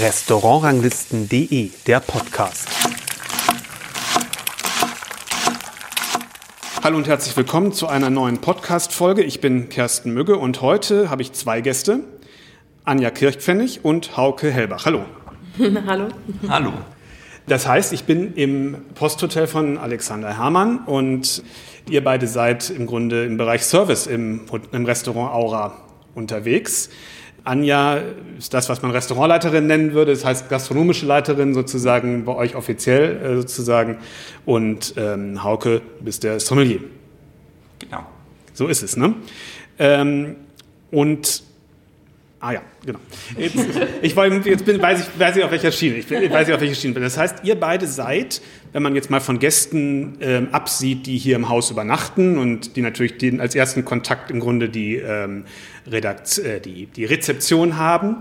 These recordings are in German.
Restaurantranglisten.de, der Podcast. Hallo und herzlich willkommen zu einer neuen Podcast-Folge. Ich bin Kersten Mügge und heute habe ich zwei Gäste, Anja Kirchpfennig und Hauke Hellbach. Hallo. Hallo. Hallo. Das heißt, ich bin im Posthotel von Alexander Hermann und ihr beide seid im Grunde im Bereich Service im, im Restaurant Aura unterwegs. Anja ist das, was man Restaurantleiterin nennen würde, das heißt gastronomische Leiterin sozusagen bei euch offiziell äh, sozusagen und ähm, Hauke bist der Sommelier. Genau. So ist es, ne? Ähm, und Ah ja, genau. Jetzt, ich jetzt bin, weiß, ich, weiß ich auf welcher Schiene. Ich, bin, weiß ich auf welcher Schiene bin. Das heißt, ihr beide seid, wenn man jetzt mal von Gästen ähm, absieht, die hier im Haus übernachten und die natürlich den, als ersten Kontakt im Grunde die, ähm, Redakt, äh, die, die Rezeption haben,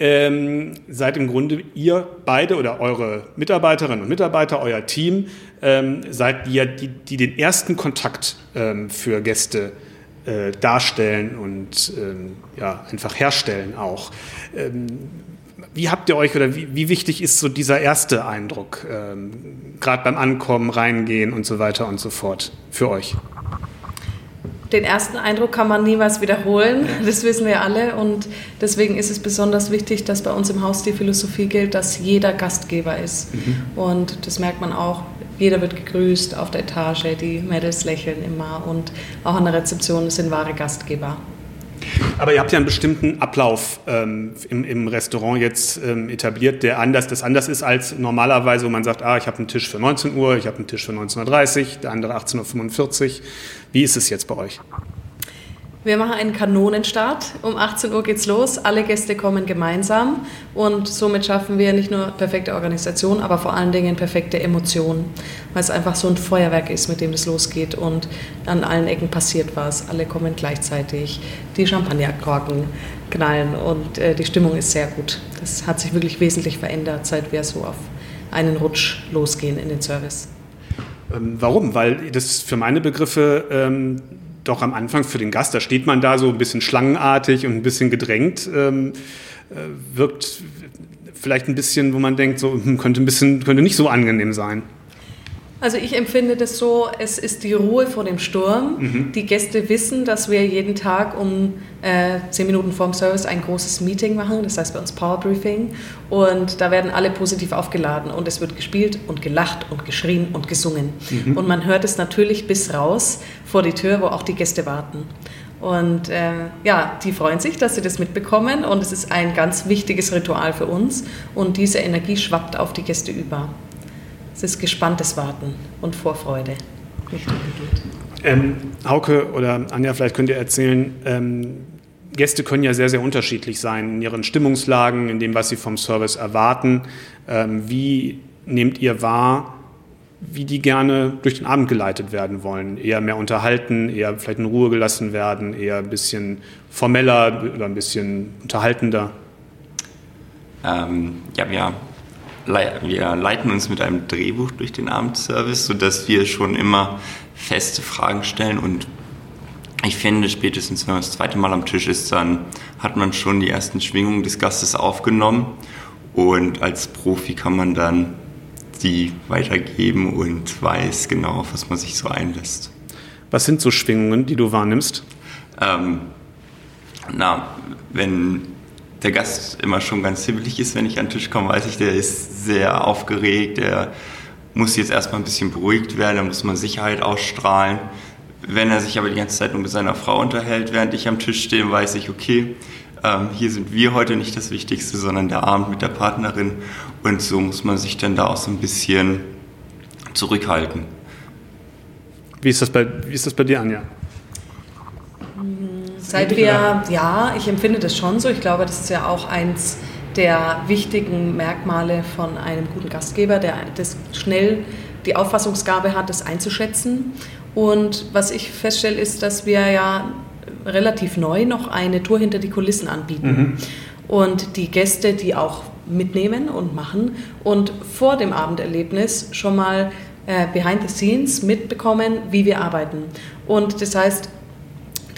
ähm, seid im Grunde ihr beide oder eure Mitarbeiterinnen und Mitarbeiter, euer Team, ähm, seid ihr, die, die den ersten Kontakt ähm, für Gäste äh, darstellen und ähm, ja, einfach herstellen auch. Ähm, wie habt ihr euch oder wie, wie, wichtig ist so dieser erste Eindruck, ähm, gerade beim Ankommen, Reingehen und so weiter und so fort für euch? Den ersten Eindruck kann man niemals wiederholen, das wissen wir alle und deswegen ist es besonders wichtig, dass bei uns im Haus die Philosophie gilt, dass jeder Gastgeber ist. Mhm. Und das merkt man auch jeder wird gegrüßt auf der Etage, die Mädels lächeln immer und auch an der Rezeption sind wahre Gastgeber. Aber ihr habt ja einen bestimmten Ablauf ähm, im, im, Restaurant jetzt ähm, etabliert, der anders, das anders ist als normalerweise, wo man sagt, ah, ich habe einen Tisch für 19 Uhr, ich habe einen Tisch für 19.30 Uhr, der andere 18.45 Uhr. Wie ist es jetzt bei euch? Wir machen einen Kanonenstart. Um 18 Uhr geht's los. Alle Gäste kommen gemeinsam und somit schaffen wir nicht nur perfekte Organisation, aber vor allen Dingen perfekte Emotionen, weil es einfach so ein Feuerwerk ist, mit dem es losgeht und an allen Ecken passiert was. Alle kommen gleichzeitig, die Champagnerkorken knallen und äh, die Stimmung ist sehr gut. Das hat sich wirklich wesentlich verändert, seit wir so auf einen Rutsch losgehen in den Service. Ähm, warum? Weil das für meine Begriffe ähm doch am Anfang für den Gast, da steht man da so ein bisschen schlangenartig und ein bisschen gedrängt, ähm, äh, wirkt vielleicht ein bisschen, wo man denkt, so hm, könnte ein bisschen, könnte nicht so angenehm sein. Also ich empfinde das so, es ist die Ruhe vor dem Sturm. Mhm. Die Gäste wissen, dass wir jeden Tag um äh, zehn Minuten vorm Service ein großes Meeting machen, das heißt bei uns Power Briefing. Und da werden alle positiv aufgeladen und es wird gespielt und gelacht und geschrien und gesungen. Mhm. Und man hört es natürlich bis raus vor die Tür, wo auch die Gäste warten. Und äh, ja, die freuen sich, dass sie das mitbekommen und es ist ein ganz wichtiges Ritual für uns und diese Energie schwappt auf die Gäste über. Es ist gespanntes Warten und Vorfreude. Ähm, Hauke oder Anja, vielleicht könnt ihr erzählen, ähm, Gäste können ja sehr, sehr unterschiedlich sein in ihren Stimmungslagen, in dem, was sie vom Service erwarten. Ähm, wie nehmt ihr wahr, wie die gerne durch den Abend geleitet werden wollen? Eher mehr unterhalten, eher vielleicht in Ruhe gelassen werden, eher ein bisschen formeller oder ein bisschen unterhaltender? Ähm, ja, wir wir leiten uns mit einem Drehbuch durch den Abendservice, sodass wir schon immer feste Fragen stellen und ich finde, spätestens wenn man das zweite Mal am Tisch ist, dann hat man schon die ersten Schwingungen des Gastes aufgenommen und als Profi kann man dann die weitergeben und weiß genau, auf was man sich so einlässt. Was sind so Schwingungen, die du wahrnimmst? Ähm, na, wenn der Gast immer schon ganz hibbelig ist, wenn ich an den Tisch komme, weiß ich, der ist sehr aufgeregt, der muss jetzt erstmal ein bisschen beruhigt werden, da muss man Sicherheit ausstrahlen. Wenn er sich aber die ganze Zeit nur mit seiner Frau unterhält, während ich am Tisch stehe, weiß ich, okay, ähm, hier sind wir heute nicht das Wichtigste, sondern der Abend mit der Partnerin. Und so muss man sich dann da auch so ein bisschen zurückhalten. Wie ist das bei, wie ist das bei dir, Anja? Seit wir, ja, ich empfinde das schon so. Ich glaube, das ist ja auch eins der wichtigen Merkmale von einem guten Gastgeber, der das schnell die Auffassungsgabe hat, das einzuschätzen. Und was ich feststelle, ist, dass wir ja relativ neu noch eine Tour hinter die Kulissen anbieten. Mhm. Und die Gäste, die auch mitnehmen und machen und vor dem Abenderlebnis schon mal äh, behind the scenes mitbekommen, wie wir arbeiten. Und das heißt,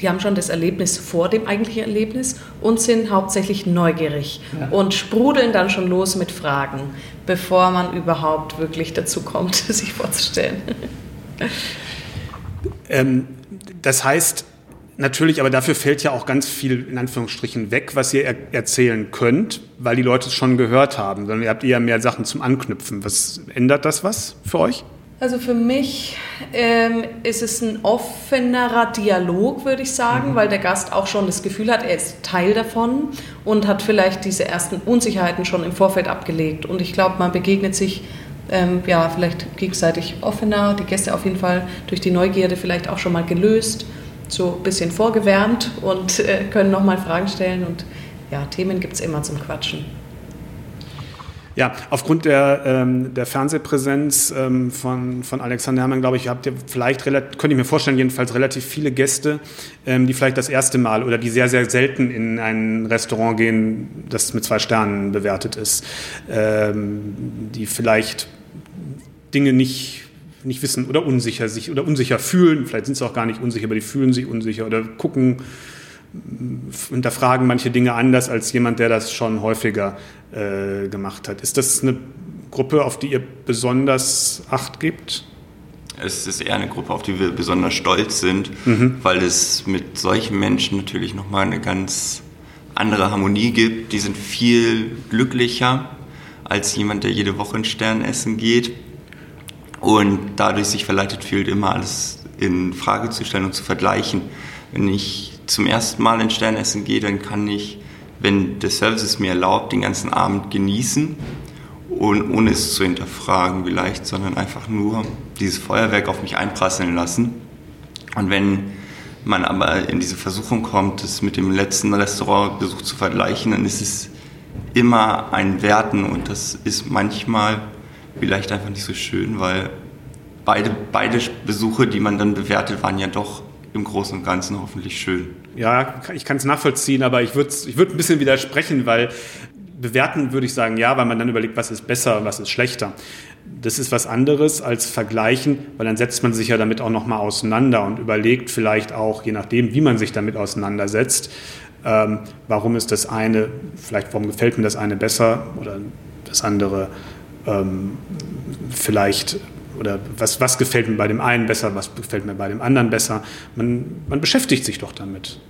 die haben schon das Erlebnis vor dem eigentlichen Erlebnis und sind hauptsächlich neugierig ja. und sprudeln dann schon los mit Fragen, bevor man überhaupt wirklich dazu kommt, sich vorzustellen. Ähm, das heißt, natürlich, aber dafür fällt ja auch ganz viel in Anführungsstrichen weg, was ihr er erzählen könnt, weil die Leute es schon gehört haben, sondern ihr habt eher mehr Sachen zum Anknüpfen. Was ändert das was für euch? Also für mich ähm, ist es ein offenerer Dialog, würde ich sagen, mhm. weil der Gast auch schon das Gefühl hat, er ist Teil davon und hat vielleicht diese ersten Unsicherheiten schon im Vorfeld abgelegt. Und ich glaube, man begegnet sich ähm, ja vielleicht gegenseitig offener, die Gäste auf jeden Fall durch die Neugierde vielleicht auch schon mal gelöst, so ein bisschen vorgewärmt und äh, können nochmal Fragen stellen. Und ja, Themen gibt es immer zum Quatschen. Ja, aufgrund der, ähm, der Fernsehpräsenz ähm, von, von Alexander Herrmann, glaube ich, habt ihr vielleicht, könnte ich mir vorstellen, jedenfalls relativ viele Gäste, ähm, die vielleicht das erste Mal oder die sehr, sehr selten in ein Restaurant gehen, das mit zwei Sternen bewertet ist, ähm, die vielleicht Dinge nicht nicht wissen oder unsicher sich oder unsicher fühlen, vielleicht sind sie auch gar nicht unsicher, aber die fühlen sich unsicher oder gucken hinterfragen manche Dinge anders als jemand, der das schon häufiger äh, gemacht hat. Ist das eine Gruppe, auf die ihr besonders Acht gibt? Es ist eher eine Gruppe, auf die wir besonders stolz sind, mhm. weil es mit solchen Menschen natürlich nochmal eine ganz andere Harmonie gibt. Die sind viel glücklicher als jemand, der jede Woche in Stern essen geht und dadurch sich verleitet fühlt, immer alles in Frage zu stellen und zu vergleichen. Wenn ich zum ersten Mal in Sternessen gehe, dann kann ich, wenn der Service es mir erlaubt, den ganzen Abend genießen und ohne es zu hinterfragen vielleicht, sondern einfach nur dieses Feuerwerk auf mich einprasseln lassen. Und wenn man aber in diese Versuchung kommt, es mit dem letzten Restaurantbesuch zu vergleichen, dann ist es immer ein Werten und das ist manchmal vielleicht einfach nicht so schön, weil beide, beide Besuche, die man dann bewertet, waren ja doch im Großen und Ganzen hoffentlich schön. Ja, ich kann es nachvollziehen, aber ich würde ich würd ein bisschen widersprechen, weil bewerten würde ich sagen, ja, weil man dann überlegt, was ist besser und was ist schlechter. Das ist was anderes als vergleichen, weil dann setzt man sich ja damit auch nochmal auseinander und überlegt vielleicht auch, je nachdem, wie man sich damit auseinandersetzt, ähm, warum ist das eine, vielleicht warum gefällt mir das eine besser oder das andere ähm, vielleicht oder was, was gefällt mir bei dem einen besser, was gefällt mir bei dem anderen besser. Man, man beschäftigt sich doch damit.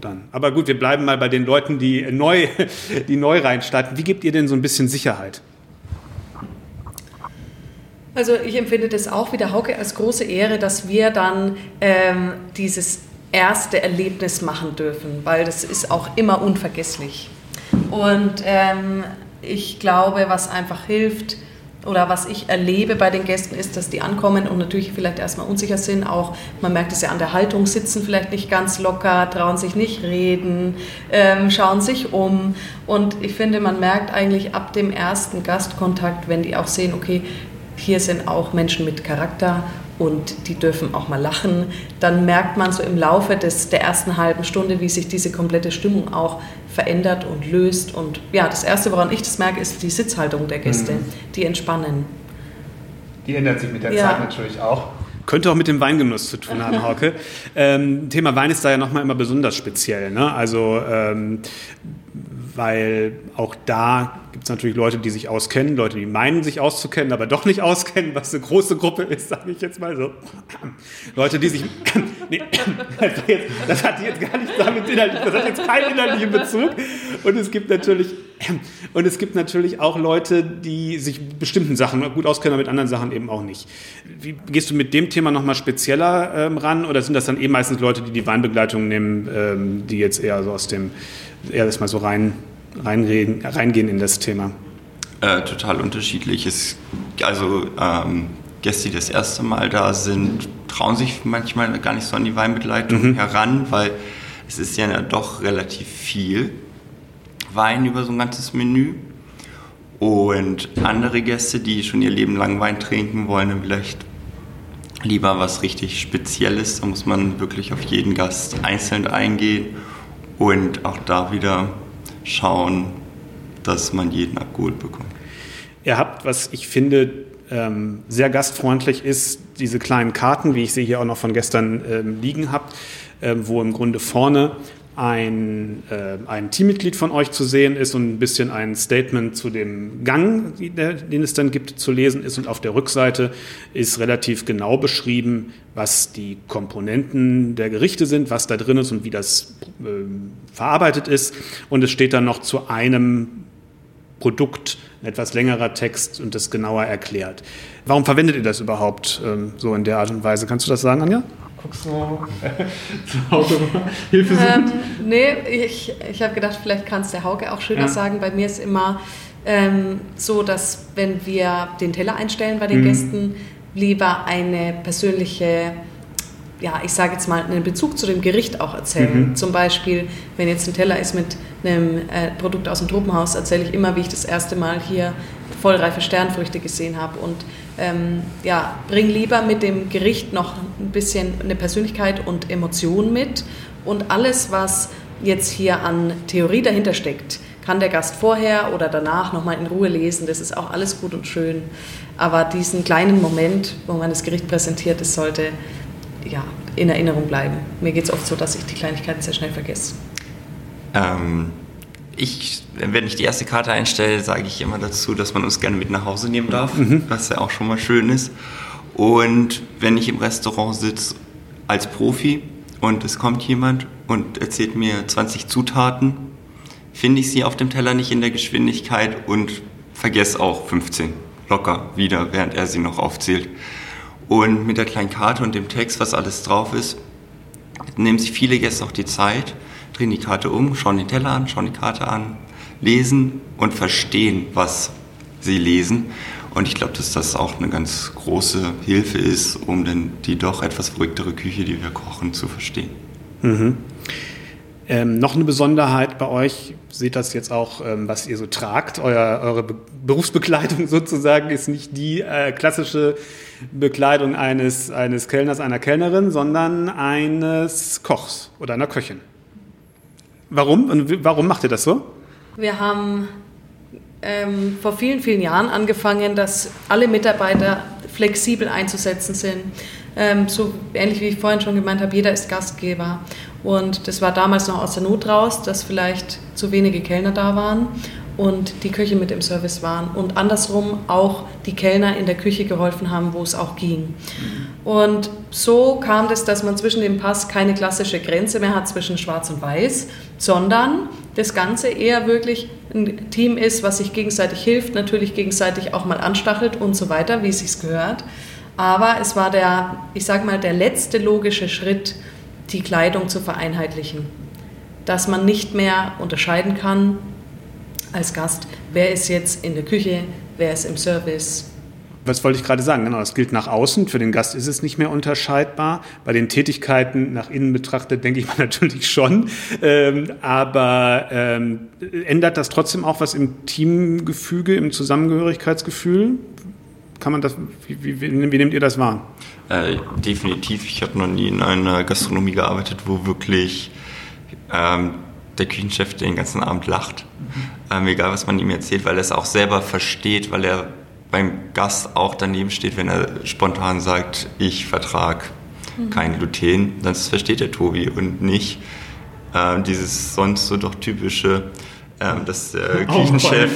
Dann. Aber gut, wir bleiben mal bei den Leuten, die neu, die neu reinstarten. Wie gebt ihr denn so ein bisschen Sicherheit? Also ich empfinde das auch wie der Hauke als große Ehre, dass wir dann ähm, dieses erste Erlebnis machen dürfen, weil das ist auch immer unvergesslich. Und ähm, ich glaube, was einfach hilft, oder was ich erlebe bei den Gästen ist, dass die ankommen und natürlich vielleicht erstmal unsicher sind. Auch man merkt es ja an der Haltung, sitzen vielleicht nicht ganz locker, trauen sich nicht reden, ähm, schauen sich um. Und ich finde, man merkt eigentlich ab dem ersten Gastkontakt, wenn die auch sehen, okay, hier sind auch Menschen mit Charakter und die dürfen auch mal lachen, dann merkt man so im Laufe des, der ersten halben Stunde, wie sich diese komplette Stimmung auch verändert und löst. Und ja, das Erste, woran ich das merke, ist die Sitzhaltung der Gäste, mhm. die entspannen. Die ändert sich mit der ja. Zeit natürlich auch. Könnte auch mit dem Weingenuss zu tun haben, Hauke. ähm, Thema Wein ist da ja nochmal immer besonders speziell. Ne? Also, ähm, weil auch da gibt es natürlich Leute, die sich auskennen, Leute, die meinen, sich auszukennen, aber doch nicht auskennen, was eine große Gruppe ist, sage ich jetzt mal so. Leute, die sich. nee, das hat jetzt gar nichts damit inhaltlich, das hat jetzt keinen inhaltlichen Bezug. Und es gibt natürlich, und es gibt natürlich auch Leute, die sich bestimmten Sachen gut auskennen, aber mit anderen Sachen eben auch nicht. Wie gehst du mit dem Thema nochmal spezieller ähm, ran oder sind das dann eben meistens Leute, die die Weinbegleitung nehmen, ähm, die jetzt eher so aus dem, eher das mal so rein reinreden, reingehen in das Thema? Äh, total unterschiedlich. Es, also ähm, Gäste, die das erste Mal da sind, trauen sich manchmal gar nicht so an die Weinbegleitung mhm. heran, weil es ist ja doch relativ viel Wein über so ein ganzes Menü. Und andere Gäste, die schon ihr Leben lang Wein trinken wollen, dann vielleicht lieber was richtig Spezielles. Da muss man wirklich auf jeden Gast einzeln eingehen und auch da wieder schauen, dass man jeden abgeholt bekommt. Ihr habt, was ich finde, ähm, sehr gastfreundlich ist, diese kleinen Karten, wie ich sie hier auch noch von gestern ähm, liegen habt, äh, wo im Grunde vorne ein, äh, ein Teammitglied von euch zu sehen ist und ein bisschen ein Statement zu dem Gang, den es dann gibt, zu lesen ist. Und auf der Rückseite ist relativ genau beschrieben, was die Komponenten der Gerichte sind, was da drin ist und wie das äh, verarbeitet ist. Und es steht dann noch zu einem Produkt ein etwas längerer Text und das genauer erklärt. Warum verwendet ihr das überhaupt ähm, so in der Art und Weise? Kannst du das sagen, Anja? Guckst du zu Hauke Hilfe suchen? Ähm, nee, ich, ich habe gedacht, vielleicht kann es der Hauke auch schöner ja. sagen. Bei mir ist immer ähm, so, dass wenn wir den Teller einstellen bei den mhm. Gästen, lieber eine persönliche ja, ich sage jetzt mal, einen Bezug zu dem Gericht auch erzählen. Mhm. Zum Beispiel, wenn jetzt ein Teller ist mit einem äh, Produkt aus dem Tropenhaus, erzähle ich immer, wie ich das erste Mal hier vollreife Sternfrüchte gesehen habe. Und ähm, ja, bring lieber mit dem Gericht noch ein bisschen eine Persönlichkeit und Emotion mit. Und alles, was jetzt hier an Theorie dahinter steckt, kann der Gast vorher oder danach nochmal in Ruhe lesen. Das ist auch alles gut und schön. Aber diesen kleinen Moment, wo man das Gericht präsentiert, das sollte ja, in Erinnerung bleiben. Mir geht es oft so, dass ich die Kleinigkeiten sehr schnell vergesse. Ähm, ich, wenn ich die erste Karte einstelle, sage ich immer dazu, dass man uns gerne mit nach Hause nehmen darf, mhm. was ja auch schon mal schön ist. Und wenn ich im Restaurant sitze als Profi und es kommt jemand und erzählt mir 20 Zutaten, finde ich sie auf dem Teller nicht in der Geschwindigkeit und vergesse auch 15 locker wieder, während er sie noch aufzählt. Und mit der kleinen Karte und dem Text, was alles drauf ist, nehmen sich viele Gäste auch die Zeit, drehen die Karte um, schauen den Teller an, schauen die Karte an, lesen und verstehen, was sie lesen. Und ich glaube, dass das auch eine ganz große Hilfe ist, um dann die doch etwas verrücktere Küche, die wir kochen, zu verstehen. Mhm. Ähm, noch eine Besonderheit bei euch, seht das jetzt auch, ähm, was ihr so tragt. Euer, eure Be Berufsbekleidung sozusagen ist nicht die äh, klassische Bekleidung eines, eines Kellners, einer Kellnerin, sondern eines Kochs oder einer Köchin. Warum? Und warum macht ihr das so? Wir haben ähm, vor vielen, vielen Jahren angefangen, dass alle Mitarbeiter flexibel einzusetzen sind. Ähm, so ähnlich wie ich vorhin schon gemeint habe, jeder ist Gastgeber. Und das war damals noch aus der Not raus, dass vielleicht zu wenige Kellner da waren und die Köche mit im Service waren und andersrum auch die Kellner in der Küche geholfen haben, wo es auch ging. Und so kam es, dass man zwischen dem Pass keine klassische Grenze mehr hat zwischen Schwarz und Weiß, sondern das Ganze eher wirklich ein Team ist, was sich gegenseitig hilft, natürlich gegenseitig auch mal anstachelt und so weiter, wie es sich gehört. Aber es war der, ich sage mal, der letzte logische Schritt, die Kleidung zu vereinheitlichen. Dass man nicht mehr unterscheiden kann, als Gast, wer ist jetzt in der Küche, wer ist im Service. Was wollte ich gerade sagen? Genau, das gilt nach außen. Für den Gast ist es nicht mehr unterscheidbar. Bei den Tätigkeiten nach innen betrachtet, denke ich mal natürlich schon. Ähm, aber ähm, ändert das trotzdem auch was im Teamgefüge, im Zusammengehörigkeitsgefühl? Kann man das, wie, wie, wie nehmt ihr das wahr? Äh, definitiv. Ich habe noch nie in einer Gastronomie gearbeitet, wo wirklich ähm, der Küchenchef den ganzen Abend lacht, ähm, egal was man ihm erzählt, weil er es auch selber versteht, weil er beim Gast auch daneben steht, wenn er spontan sagt, ich vertrag mhm. kein Gluten, dann versteht der Tobi und nicht äh, dieses sonst so doch typische, ähm, dass der oh, Küchenchef,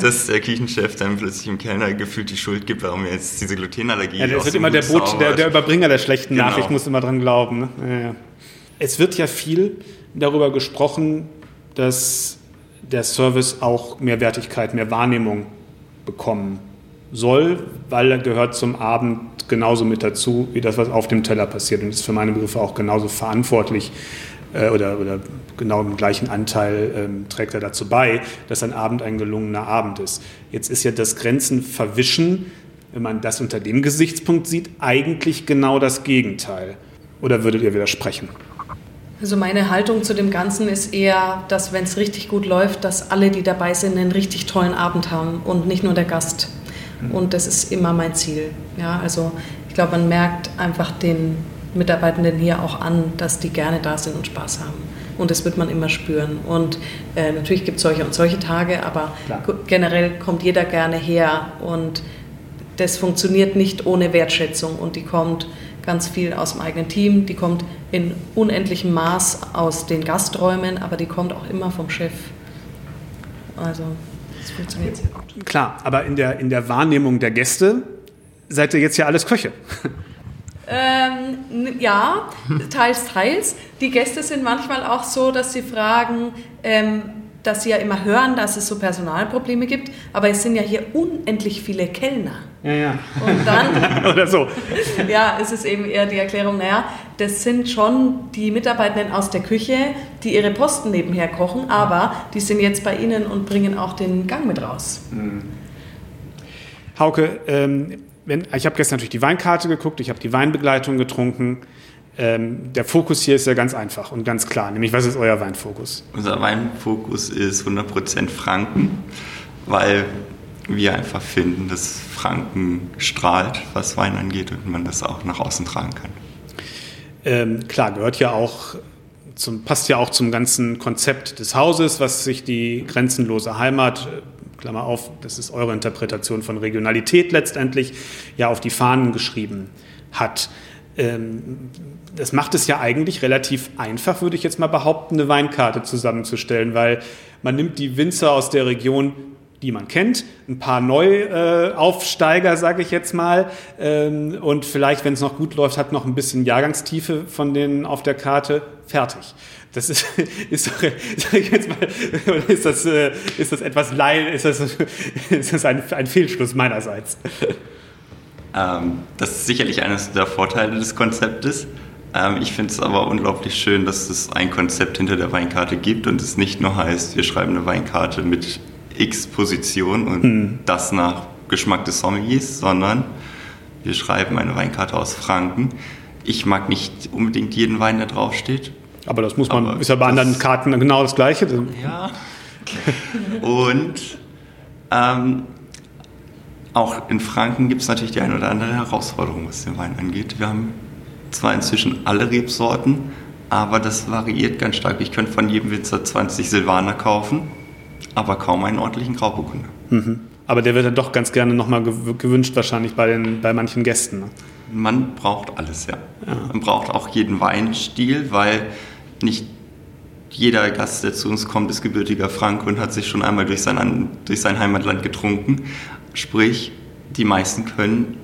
dass der Küchenchef dann plötzlich dem Kellner gefühlt die Schuld gibt, warum er jetzt diese Glutenallergie hat. Ja, das wird immer der, Boot, der, der, Überbringer der schlechten genau. Nachricht, muss immer dran glauben. Ne? Ja, ja. Es wird ja viel darüber gesprochen, dass der Service auch mehr Wertigkeit, mehr Wahrnehmung bekommen soll, weil er gehört zum Abend genauso mit dazu, wie das, was auf dem Teller passiert. Und ist für meine Begriffe auch genauso verantwortlich äh, oder, oder genau im gleichen Anteil ähm, trägt er dazu bei, dass ein Abend ein gelungener Abend ist. Jetzt ist ja das Grenzen verwischen, wenn man das unter dem Gesichtspunkt sieht, eigentlich genau das Gegenteil. Oder würdet ihr widersprechen? Also meine Haltung zu dem Ganzen ist eher, dass wenn es richtig gut läuft, dass alle, die dabei sind, einen richtig tollen Abend haben und nicht nur der Gast. Mhm. Und das ist immer mein Ziel. Ja, also ich glaube, man merkt einfach den Mitarbeitenden hier auch an, dass die gerne da sind und Spaß haben. Und das wird man immer spüren. Und äh, natürlich gibt es solche und solche Tage, aber Klar. generell kommt jeder gerne her und das funktioniert nicht ohne Wertschätzung und die kommt ganz viel aus dem eigenen Team, die kommt in unendlichem Maß aus den Gasträumen, aber die kommt auch immer vom Chef. Also, das funktioniert sehr gut. Klar, aber in der, in der Wahrnehmung der Gäste seid ihr jetzt ja alles Köche. Ähm, ja, teils, teils. Die Gäste sind manchmal auch so, dass sie fragen, ähm, dass sie ja immer hören, dass es so Personalprobleme gibt, aber es sind ja hier unendlich viele Kellner. Ja, ja. Und dann, Oder so. ja, es ist eben eher die Erklärung, naja, das sind schon die Mitarbeitenden aus der Küche, die ihre Posten nebenher kochen, aber die sind jetzt bei Ihnen und bringen auch den Gang mit raus. Hauke, ähm, wenn, ich habe gestern natürlich die Weinkarte geguckt, ich habe die Weinbegleitung getrunken. Ähm, der Fokus hier ist ja ganz einfach und ganz klar, nämlich was ist euer Weinfokus? Unser Weinfokus ist 100% Franken, weil wir einfach finden, dass Franken strahlt, was Wein angeht und man das auch nach außen tragen kann. Ähm, klar, gehört ja auch zum, passt ja auch zum ganzen Konzept des Hauses, was sich die grenzenlose Heimat, äh, Klammer auf, das ist eure Interpretation von Regionalität letztendlich, ja auf die Fahnen geschrieben hat. Ähm, das macht es ja eigentlich relativ einfach, würde ich jetzt mal behaupten, eine Weinkarte zusammenzustellen, weil man nimmt die Winzer aus der Region, die man kennt, ein paar Neuaufsteiger, sage ich jetzt mal, ähm, und vielleicht, wenn es noch gut läuft, hat noch ein bisschen Jahrgangstiefe von denen auf der Karte, fertig. Das ist, ist doch, sag ich jetzt mal, ist das, äh, ist das etwas ist das, ist das ein, ein Fehlschluss meinerseits? Ähm, das ist sicherlich eines der Vorteile des Konzeptes. Ähm, ich finde es aber unglaublich schön, dass es ein Konzept hinter der Weinkarte gibt und es nicht nur heißt, wir schreiben eine Weinkarte mit X Position und Hm. das nach Geschmack des Sommeliers, sondern wir schreiben eine Weinkarte aus Franken. Ich mag nicht unbedingt jeden Wein, der draufsteht. Aber das muss man, Aber ist ja bei anderen Karten genau das Gleiche. Ja. Und ähm, auch in Franken gibt es natürlich die eine oder andere Herausforderung, was den Wein angeht. Wir haben zwar inzwischen alle Rebsorten, aber das variiert ganz stark. Ich könnte von jedem Winzer 20 Silvaner kaufen, aber kaum einen ordentlichen Grauburgunder. Aber der wird dann doch ganz gerne nochmal gewünscht, wahrscheinlich bei, den, bei manchen Gästen. Ne? Man braucht alles, ja. Man braucht auch jeden Weinstil, weil nicht jeder Gast, der zu uns kommt, ist gebürtiger Frank und hat sich schon einmal durch sein, durch sein Heimatland getrunken. Sprich, die meisten können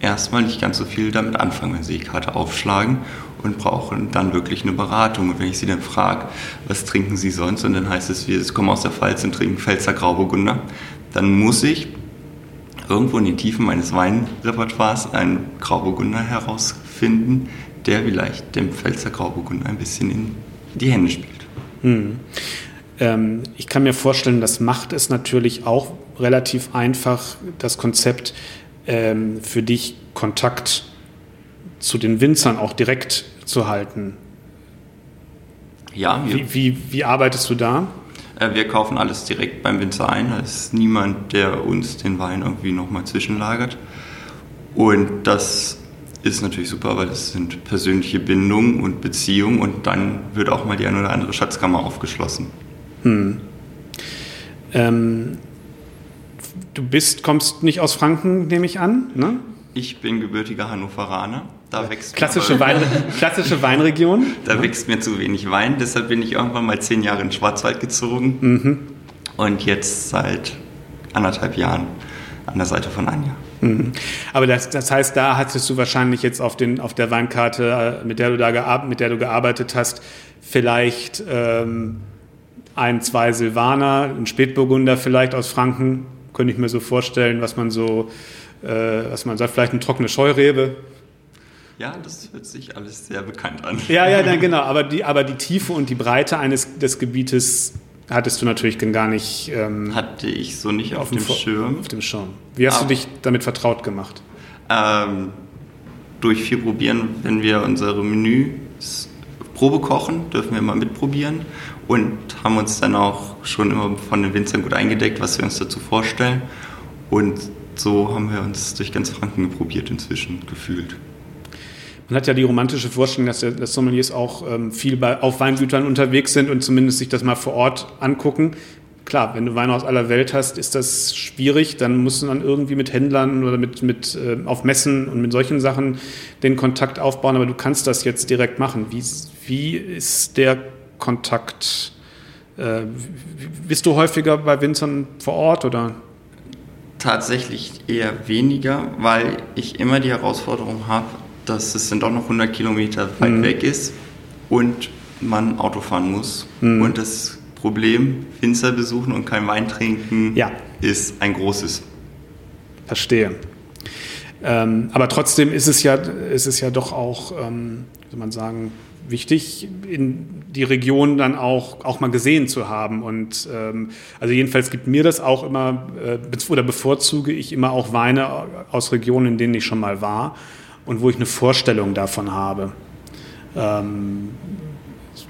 erstmal nicht ganz so viel damit anfangen, wenn sie die Karte aufschlagen und brauchen dann wirklich eine Beratung. Und wenn ich sie dann frage, was trinken sie sonst, und dann heißt es, wir kommen aus der Pfalz und trinken Pfälzer Grauburgunder, dann muss ich irgendwo in den Tiefen meines Weinrepertoires einen Grauburgunder herausfinden, der vielleicht dem Pfälzer Grauburgunder ein bisschen in die Hände spielt. Ähm, ich kann mir vorstellen, das macht es natürlich auch relativ einfach, das Konzept ähm, für dich Kontakt zu den Winzern auch direkt zu halten. Ja, Wie, wie, wie arbeitest du da? äh, wir kaufen alles direkt beim Winzer ein. Da ist niemand, der uns den Wein irgendwie nochmal zwischenlagert. Und das ist natürlich super, weil das sind persönliche Bindungen und Beziehungen und dann wird auch mal die eine oder andere Schatzkammer aufgeschlossen. Ähm, du bist, kommst nicht aus Franken, nehme ich an. Ne? Ich bin gebürtiger Hannoveraner. Da wächst Klassische, Wein, klassische Weinregion. Da wächst mir zu wenig Wein, deshalb bin ich irgendwann mal zehn Jahre in den Schwarzwald gezogen und jetzt seit anderthalb Jahren an der Seite von Anja. Mhm. Aber das, das heißt, da hattest du wahrscheinlich jetzt auf, den, auf der Weinkarte, äh, mit der du, da gear mit der du gearbeitet hast, vielleicht ähm, ein, zwei Silvaner, ein Spätburgunder vielleicht aus Franken, könnte ich mir so vorstellen, was man so, äh, was man sagt, vielleicht eine trockene Scheurebe. Ja, das hört sich alles sehr bekannt an. Ja, ja, dann genau. Aber die, aber die Tiefe und die Breite eines des Gebietes hattest du natürlich gar nicht ähm, Hatte ich so nicht auf, dem Vor- Schirm. Auf dem Schirm. Wie hast Aber- du dich damit vertraut gemacht? Ähm, durch viel Probieren, wenn wir unsere Menü Probe kochen, dürfen wir mal mitprobieren und haben uns dann auch schon immer von den Winzern gut eingedeckt, was wir uns dazu vorstellen. Und so haben wir uns durch ganz Franken probiert inzwischen gefühlt. Man hat ja die romantische Vorstellung, dass, dass Sommeliers auch ähm, viel bei, auf Weingütern unterwegs sind und zumindest sich das mal vor Ort angucken. klar, wenn du Weine aus aller Welt hast, ist das schwierig. Dann musst du dann irgendwie mit Händlern oder mit, mit äh, auf Messen und mit solchen Sachen den Kontakt aufbauen. Aber du kannst das jetzt direkt machen. Wie, wie ist der Kontakt? Äh, bist du häufiger bei Winzern vor Ort oder? Tatsächlich eher weniger, weil ich immer die Herausforderung habe, dass es dann doch noch 100 Kilometer weit mhm. weg ist und man Auto fahren muss. Mhm. Und das Problem, Winzer besuchen und kein Wein trinken, ja. ist ein großes. Verstehe. Ähm, aber trotzdem ist es ja, ist es ja doch auch, ähm, soll man sagen, wichtig, in die Region dann auch, auch mal gesehen zu haben. Und ähm, also jedenfalls gibt mir das auch immer, äh, oder bevorzuge ich immer auch Weine aus Regionen, in denen ich schon mal war und wo ich eine Vorstellung davon habe. Ähm,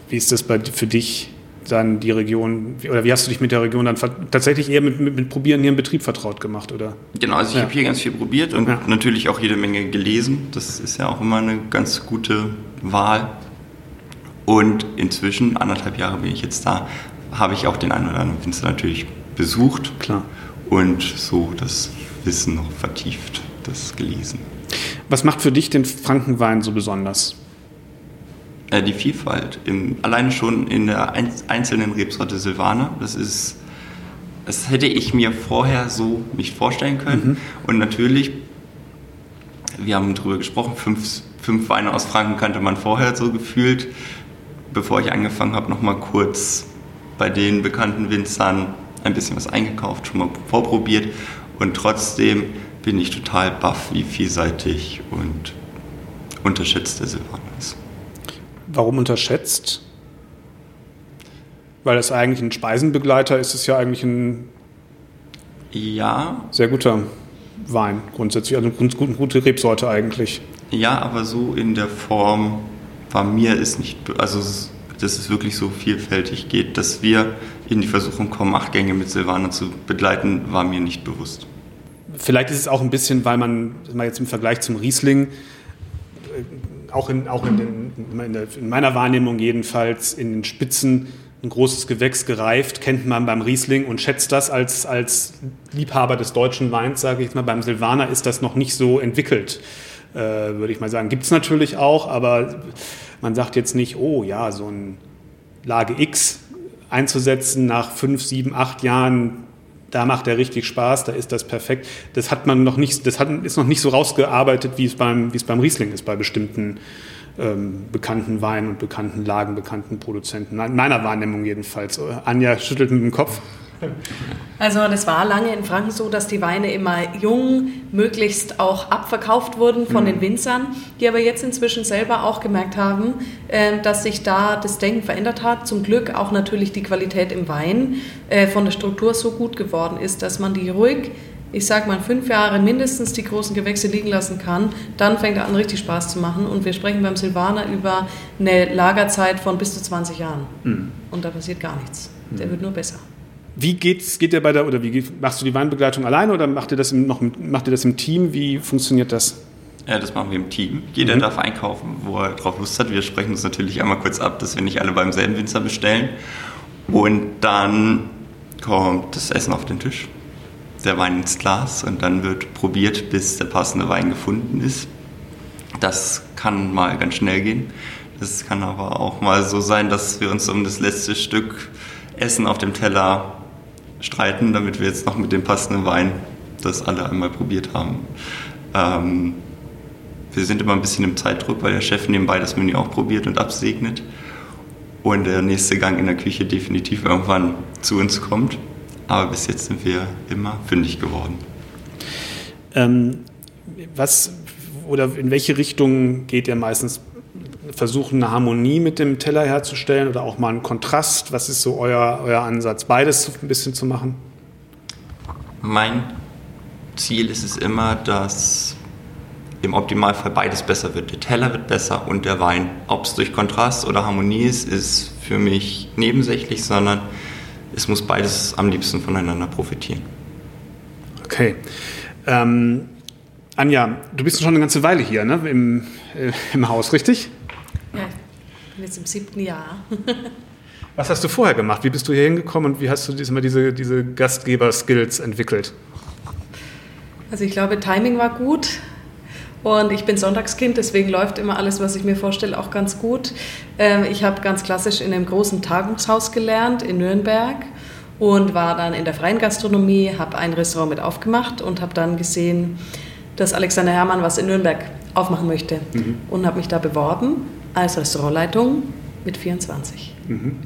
wie ist das bei, für dich? dann die Region, oder wie hast du dich mit der Region dann tatsächlich eher mit, mit, mit Probieren hier im Betrieb vertraut gemacht, oder? Genau, also ich ja. habe hier ganz viel probiert und ja. natürlich auch jede Menge gelesen. Das ist ja auch immer eine ganz gute Wahl. Und inzwischen, anderthalb Jahre bin ich jetzt da, habe ich auch den einen oder anderen Winzer natürlich besucht. Klar. Und so das Wissen noch vertieft, das gelesen. Was macht für dich den Frankenwein so besonders? Äh, die Vielfalt. Im, alleine schon in der einzelnen Rebsorte Silvaner. Das ist, das hätte ich mir vorher so nicht vorstellen können. Mhm. Und natürlich, wir haben darüber gesprochen, fünf, fünf Weine aus Franken kannte man vorher so gefühlt bevor ich angefangen habe, noch mal kurz bei den bekannten Winzern ein bisschen was eingekauft, schon mal vorprobiert und trotzdem bin ich total baff, wie vielseitig und unterschätzt der Silvaner ist. Warum unterschätzt? Weil es eigentlich ein Speisenbegleiter ist, es ja eigentlich ein ja. sehr guter Wein grundsätzlich, also eine gute Rebsorte eigentlich. Ja, aber so in der Form war mir ist nicht, also dass es wirklich so vielfältig geht, dass wir in die Versuchung kommen, acht Gänge mit Silvaner zu begleiten, war mir nicht bewusst. Vielleicht ist es auch ein bisschen, weil man mal jetzt im Vergleich zum Riesling, äh, auch, in, auch in, den, in, meiner Wahrnehmung jedenfalls, in den Spitzen ein großes Gewächs gereift, kennt man beim Riesling und schätzt das als, als Liebhaber des deutschen Weins, sage ich jetzt mal. Beim Silvaner ist das noch nicht so entwickelt äh, würde ich mal sagen. Gibt es natürlich auch, aber man sagt jetzt nicht, oh ja, so ein Lage X einzusetzen nach fünf, sieben, acht Jahren, da macht er richtig Spaß, da ist das perfekt. Das hat man noch nicht, das hat, ist noch nicht so rausgearbeitet, wie es beim, wie es beim Riesling ist, bei bestimmten ähm, bekannten Weinen und bekannten Lagen, bekannten Produzenten. In meiner Wahrnehmung jedenfalls. Anja schüttelt mit dem Kopf. Also das war lange in Franken so, dass die Weine immer jung, möglichst auch abverkauft wurden von mhm. den Winzern, die aber jetzt inzwischen selber auch gemerkt haben, äh, dass sich da das Denken verändert hat. Zum Glück auch natürlich die Qualität im Wein äh, von der Struktur so gut geworden ist, dass man die ruhig ich sag mal, fünf Jahre mindestens die großen Gewächse liegen lassen kann, dann fängt er an, richtig Spaß zu machen. Und wir sprechen beim Silvaner über eine Lagerzeit von bis zu 20 Jahren. Mhm. Und da passiert gar nichts. Der mhm. wird nur besser. Wie geht's, geht ihr bei der, oder wie machst du die Weinbegleitung alleine oder macht ihr das im, noch, macht ihr das im Team? Wie funktioniert das? Ja, das machen wir im Team. Jeder mhm. darf einkaufen, wo er drauf Lust hat. Wir sprechen uns natürlich einmal kurz ab, dass wir nicht alle beim selben Winzer bestellen. Und dann kommt das Essen auf den Tisch, der Wein ins Glas und dann wird probiert, bis der passende Wein gefunden ist. Das kann mal ganz schnell gehen. Das kann aber auch mal so sein, dass wir uns um das letzte Stück Essen auf dem Teller streiten, damit wir jetzt noch mit dem passenden Wein das alle einmal probiert haben. Ähm, wir sind immer ein bisschen im Zeitdruck, weil der Chef nebenbei das Menü auch probiert und absegnet. Und der nächste Gang in der Küche definitiv irgendwann zu uns kommt. Aber bis jetzt sind wir immer fündig geworden. Ähm, was oder in welche Richtung geht ihr meistens versuchen, eine Harmonie mit dem Teller herzustellen oder auch mal einen Kontrast? Was ist so euer, euer Ansatz, beides ein bisschen zu machen? Mein Ziel ist es immer, dass im Optimalfall beides besser wird. Der Teller wird besser und der Wein. Ob es durch Kontrast oder Harmonie ist, ist für mich nebensächlich, sondern es muss beides am liebsten voneinander profitieren. Okay. Ähm, Anja, du bist schon eine ganze Weile hier ne? Im, äh, im Haus, richtig? Ja, ich bin jetzt im siebten Jahr. Was hast du vorher gemacht? Wie bist du hier hingekommen und wie hast du diese, diese, diese Gastgeber-Skills entwickelt? Also ich glaube, Timing war gut. Und ich bin Sonntagskind, deswegen läuft immer alles, was ich mir vorstelle, auch ganz gut. Ähm, ich habe ganz klassisch in einem großen Tagungshaus gelernt in Nürnberg und war dann in der freien Gastronomie, habe ein Restaurant mit aufgemacht und habe dann gesehen, dass Alexander Herrmann was in Nürnberg aufmachen möchte mhm. und habe mich da beworben als Restaurantleitung mit 24. Mhm.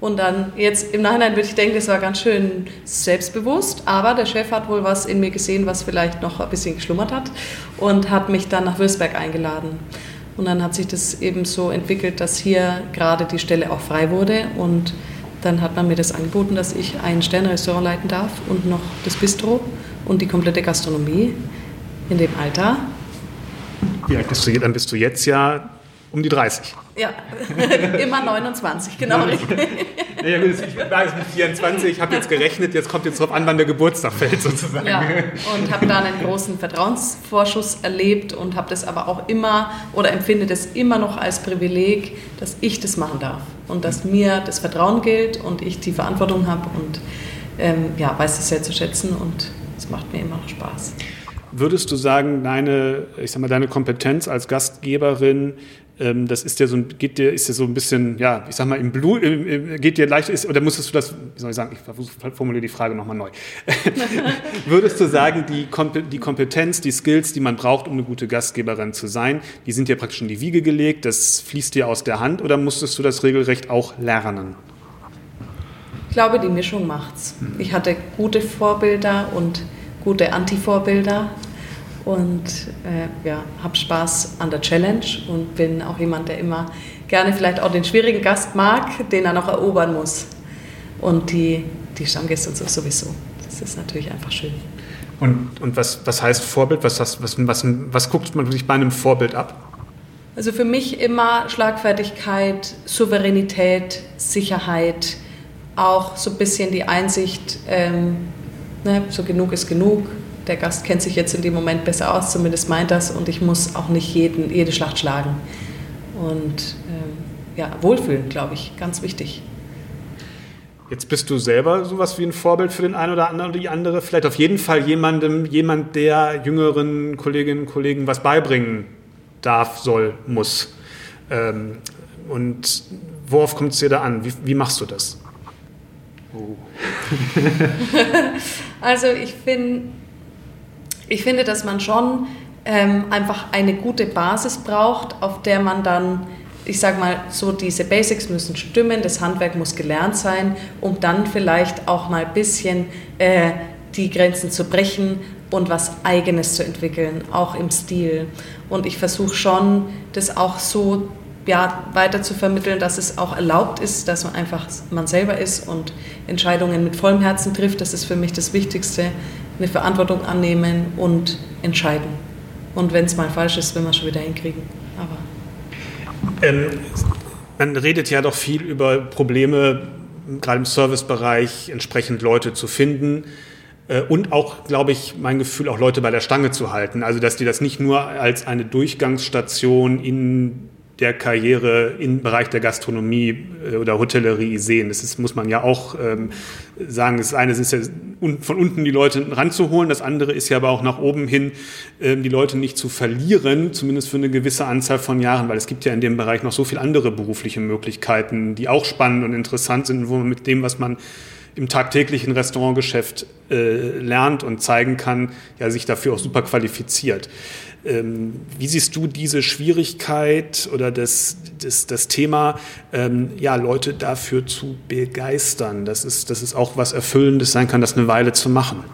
Und dann jetzt im Nachhinein würde ich denken, das war ganz schön selbstbewusst, aber der Chef hat wohl was in mir gesehen, was vielleicht noch ein bisschen geschlummert hat und hat mich dann nach Würzberg eingeladen. Und dann hat sich das eben so entwickelt, dass hier gerade die Stelle auch frei wurde und dann hat man mir das angeboten, dass ich ein Sternrestaurant leiten darf und noch das Bistro und die komplette Gastronomie in dem Alter. Wie alt bist du, dann bist du jetzt ja um die 30. Ja, immer 29, genau richtig. Naja, ich war jetzt mit 24, ich habe jetzt gerechnet, jetzt kommt jetzt drauf an, wann der Geburtstag fällt sozusagen. Ja, und habe da einen großen Vertrauensvorschuss erlebt und habe das aber auch immer oder empfinde das immer noch als Privileg, dass ich das machen darf und dass mir das Vertrauen gilt und ich die Verantwortung habe und ähm, ja, weiß es sehr zu schätzen und es macht mir immer noch Spaß. Würdest du sagen, deine, ich sag mal, deine Kompetenz als Gastgeberin ähm, das ist ja so, geht dir, ist ja so ein bisschen, ja, ich sag mal, im Blut, geht dir leicht, ist, oder musstest du das, wie soll ich sagen, ich formuliere die Frage nochmal neu. Würdest du sagen, die, die Kompetenz, die Skills, die man braucht, um eine gute Gastgeberin zu sein, die sind dir praktisch in die Wiege gelegt, das fließt dir aus der Hand, oder musstest du das regelrecht auch lernen? Ich glaube, die Mischung macht's. Ich hatte gute Vorbilder und gute Anti-Vorbilder und äh, ja, habe Spaß an der Challenge und bin auch jemand, der immer gerne vielleicht auch den schwierigen Gast mag, den er noch erobern muss. Und die, die Stammgäste so sowieso. Das ist natürlich einfach schön. Und, und was, was heißt Vorbild? Was, was, was, was, was guckt man sich bei einem Vorbild ab? Also für mich immer Schlagfertigkeit, Souveränität, Sicherheit, auch so ein bisschen die Einsicht, ähm, ne, so genug ist genug, der Gast kennt sich jetzt in dem Moment besser aus, zumindest meint das, und ich muss auch nicht jeden, jede Schlacht schlagen. Und ähm, ja, Wohlfühlen, glaube ich, ganz wichtig. Jetzt bist du selber sowas wie ein Vorbild für den einen oder anderen oder die andere. Vielleicht auf jeden Fall jemandem, jemand, der jüngeren Kolleginnen und Kollegen was beibringen darf, soll, muss. Ähm, und worauf kommt es dir da an? Wie, wie machst du das? Oh. also ich bin ich finde, dass man schon ähm, einfach eine gute Basis braucht, auf der man dann, ich sage mal, so diese Basics müssen stimmen, das Handwerk muss gelernt sein, um dann vielleicht auch mal ein bisschen äh, die Grenzen zu brechen und was Eigenes zu entwickeln, auch im Stil. Und ich versuche schon, das auch so ja, weiter zu vermitteln, dass es auch erlaubt ist, dass man einfach man selber ist und Entscheidungen mit vollem Herzen trifft. Das ist für mich das Wichtigste eine Verantwortung annehmen und entscheiden. Und wenn es mal falsch ist, wir es schon wieder hinkriegen. Aber ähm, man redet ja doch viel über Probleme, gerade im Servicebereich, entsprechend Leute zu finden äh, und auch, glaube ich, mein Gefühl, auch Leute bei der Stange zu halten. Also, dass die das nicht nur als eine Durchgangsstation in der Karriere im Bereich der Gastronomie äh, oder Hotellerie sehen. Das ist, muss man ja auch ähm, sagen. Das eine ist ja von unten die Leute ranzuholen, das andere ist ja aber auch nach oben hin ähm, die Leute nicht zu verlieren, zumindest für eine gewisse Anzahl von Jahren, weil es gibt ja in dem Bereich noch so viele andere berufliche Möglichkeiten, die auch spannend und interessant sind, wo man mit dem, was man im tagtäglichen Restaurantgeschäft äh, lernt und zeigen kann, ja, sich dafür auch super qualifiziert. Ähm, wie siehst du diese Schwierigkeit oder das, das, das Thema, ähm, ja, Leute dafür zu begeistern? Das ist, das ist auch was Erfüllendes sein kann, das eine Weile zu machen.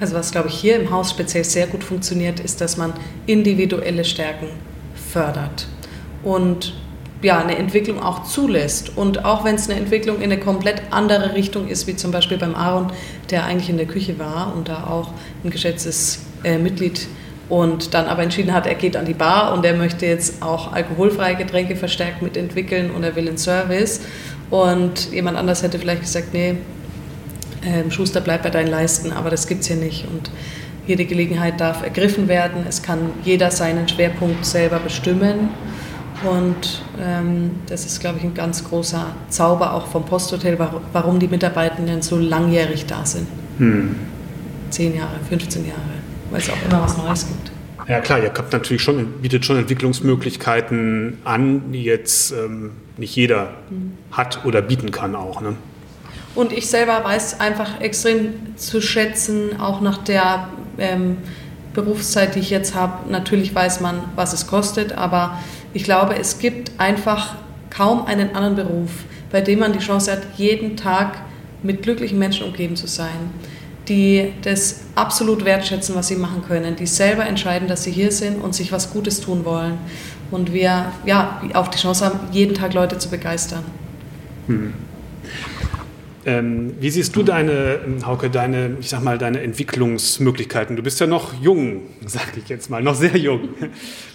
Also was, glaube ich, hier im Haus speziell sehr gut funktioniert, ist, dass man individuelle Stärken fördert und ja, eine Entwicklung auch zulässt. Und auch wenn es eine Entwicklung in eine komplett andere Richtung ist, wie zum Beispiel beim Aaron, der eigentlich in der Küche war und da auch ein geschätztes äh, Mitglied und dann aber entschieden hat, er geht an die Bar und er möchte jetzt auch alkoholfreie Getränke verstärkt mitentwickeln und er will einen Service. Und jemand anders hätte vielleicht gesagt, nee, äh, Schuster, bleib bei deinen Leisten, aber das gibt es hier nicht. Und jede Gelegenheit darf ergriffen werden. Es kann jeder seinen Schwerpunkt selber bestimmen. Und ähm, das ist, glaube ich, ein ganz großer Zauber auch vom Posthotel, warum die Mitarbeitenden so langjährig da sind. Hm. Zehn Jahre, 15 Jahre, weil es auch immer was Neues gibt. Ja klar, ihr habt natürlich schon, bietet schon Entwicklungsmöglichkeiten an, die jetzt ähm, nicht jeder mhm. hat oder bieten kann auch. Ne? Und ich selber weiß einfach extrem zu schätzen, auch nach der ähm, Berufszeit, die ich jetzt habe. Natürlich weiß man, was es kostet, aber ich glaube, es gibt einfach kaum einen anderen Beruf, bei dem man die Chance hat, jeden Tag mit glücklichen Menschen umgeben zu sein, die das absolut wertschätzen, was sie machen können, die selber entscheiden, dass sie hier sind und sich was Gutes tun wollen. Und wir ja, auch die Chance haben, jeden Tag Leute zu begeistern. Hm. Ähm, wie siehst du deine, Hauke, deine, ich sag mal, deine Entwicklungsmöglichkeiten? Du bist ja noch jung, sag ich jetzt mal, noch sehr jung.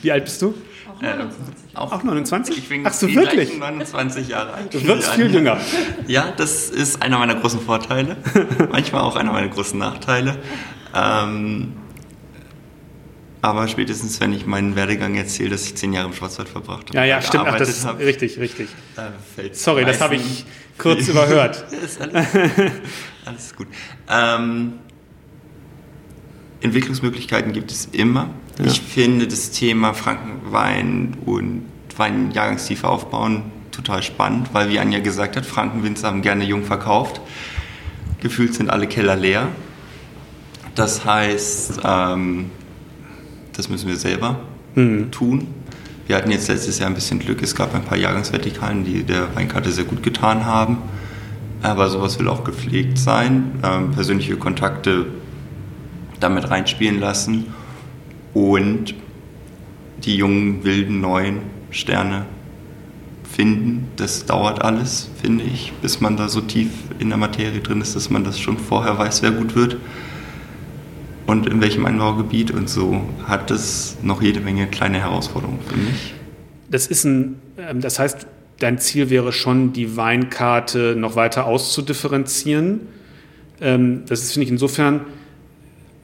Wie alt bist du? Auch 29. Äh, auch, auch 29? Ich bin Ach so, wirklich? 29 Jahre alt. Du wirst viel jünger. Ja, das ist einer meiner großen Vorteile. Manchmal auch einer meiner großen Nachteile. Ähm, aber spätestens, wenn ich meinen Werdegang erzähle, dass ich zehn Jahre im Schwarzwald verbracht habe. Ja, ja, stimmt. Ach, das ist hab, richtig, richtig. Sorry, das habe ich kurz überhört. ist alles, alles gut. Ähm, Entwicklungsmöglichkeiten gibt es immer. Ja. Ich finde das Thema Frankenwein und Weinjahrgangstiefe aufbauen total spannend, weil wie Anja gesagt hat, Frankenwinzer haben gerne jung verkauft. Gefühlt sind alle Keller leer. Das heißt, ähm, das müssen wir selber mhm. tun. Wir hatten jetzt letztes Jahr ein bisschen Glück. Es gab ein paar Jahrgangsvertikalen, die der Weinkarte sehr gut getan haben. Aber sowas will auch gepflegt sein. Ähm, persönliche Kontakte damit reinspielen lassen und die jungen, wilden, neuen Sterne finden. Das dauert alles, finde ich, bis man da so tief in der Materie drin ist, dass man das schon vorher weiß, wer gut wird und in welchem Anbaugebiet und so hat es noch jede Menge kleine Herausforderungen, finde ich. Das ist ein, ähm, das heißt, dein Ziel wäre schon, die Weinkarte noch weiter auszudifferenzieren. Ähm, das ist, finde ich, insofern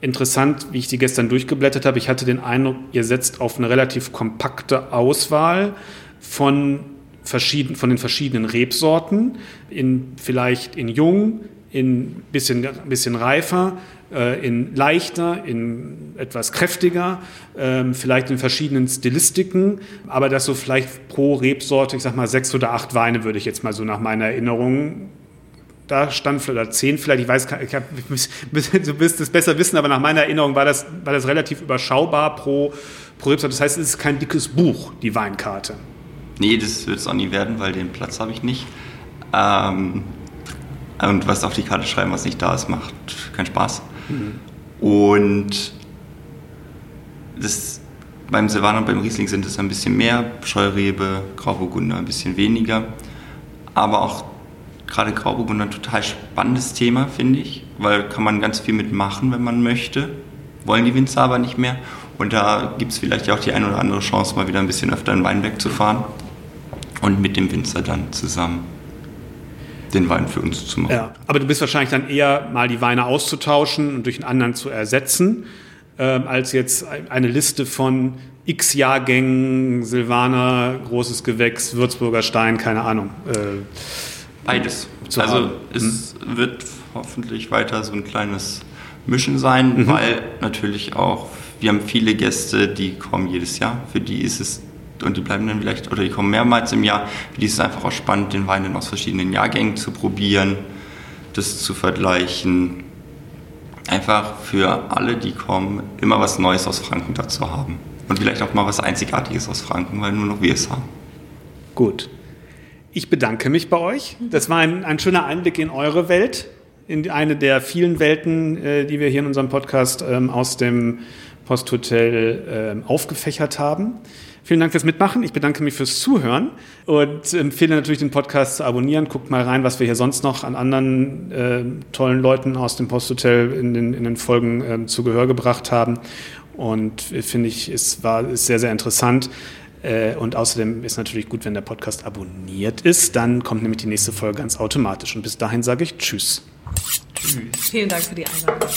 interessant, wie ich die gestern durchgeblättert habe. Ich hatte den Eindruck, ihr setzt auf eine relativ kompakte Auswahl von, verschieden, von den verschiedenen Rebsorten, in, vielleicht in jung, in bisschen, bisschen reifer, in leichter, in etwas kräftiger, ähm, vielleicht in verschiedenen Stilistiken, aber dass so vielleicht pro Rebsorte, ich sag mal sechs oder acht Weine würde ich jetzt mal so nach meiner Erinnerung da stand vielleicht zehn vielleicht, ich weiß, ich hab, du wirst es besser wissen, aber nach meiner Erinnerung war das, war das relativ überschaubar pro, pro Rebsorte. Das heißt, es ist kein dickes Buch, die Weinkarte. Nee, das wird es auch nie werden, weil den Platz habe ich nicht. Ähm, und was auf die Karte schreiben, was nicht da ist, macht keinen Spaß. Mhm. Und das, beim Silvaner und beim Riesling sind es ein bisschen mehr, Scheurebe, Grauburgunder ein bisschen weniger. Aber auch gerade Grauburgunder ein total spannendes Thema, finde ich, weil kann man ganz viel mitmachen, wenn man möchte. Wollen die Winzer aber nicht mehr. Und da gibt es vielleicht auch die eine oder andere Chance, mal wieder ein bisschen öfter in Weinberg zu fahren und mit dem Winzer dann zusammen den Wein für uns zu machen. Ja, aber du bist wahrscheinlich dann eher mal die Weine auszutauschen und durch einen anderen zu ersetzen, ähm, als jetzt eine Liste von x Jahrgängen, Silvaner, großes Gewächs, Würzburger Stein, keine Ahnung. Äh, Beides. Also haben. es mhm. wird hoffentlich weiter so ein kleines Mischen sein, mhm. weil natürlich auch, wir haben viele Gäste, die kommen jedes Jahr. Für die ist es und die bleiben dann vielleicht, oder die kommen mehrmals im Jahr. Für die ist es einfach auch spannend, den Wein dann aus verschiedenen Jahrgängen zu probieren, das zu vergleichen. Einfach für alle, die kommen, immer was Neues aus Franken dazu haben. Und vielleicht auch mal was Einzigartiges aus Franken, weil nur noch wir es haben. Gut. Ich bedanke mich bei euch. Das war ein, ein schöner Einblick in eure Welt, in eine der vielen Welten, äh, die wir hier in unserem Podcast ähm, aus dem Posthotel äh, aufgefächert haben. Vielen Dank fürs Mitmachen. Ich bedanke mich fürs Zuhören und empfehle natürlich den Podcast zu abonnieren. Guckt mal rein, was wir hier sonst noch an anderen äh, tollen Leuten aus dem Posthotel in den, in den Folgen äh, zu Gehör gebracht haben. Und äh, finde ich, es war ist sehr, sehr interessant. Äh, und außerdem ist natürlich gut, wenn der Podcast abonniert ist. Dann kommt nämlich die nächste Folge ganz automatisch. Und bis dahin sage ich Tschüss. Tschüss. Vielen Dank für die Einladung.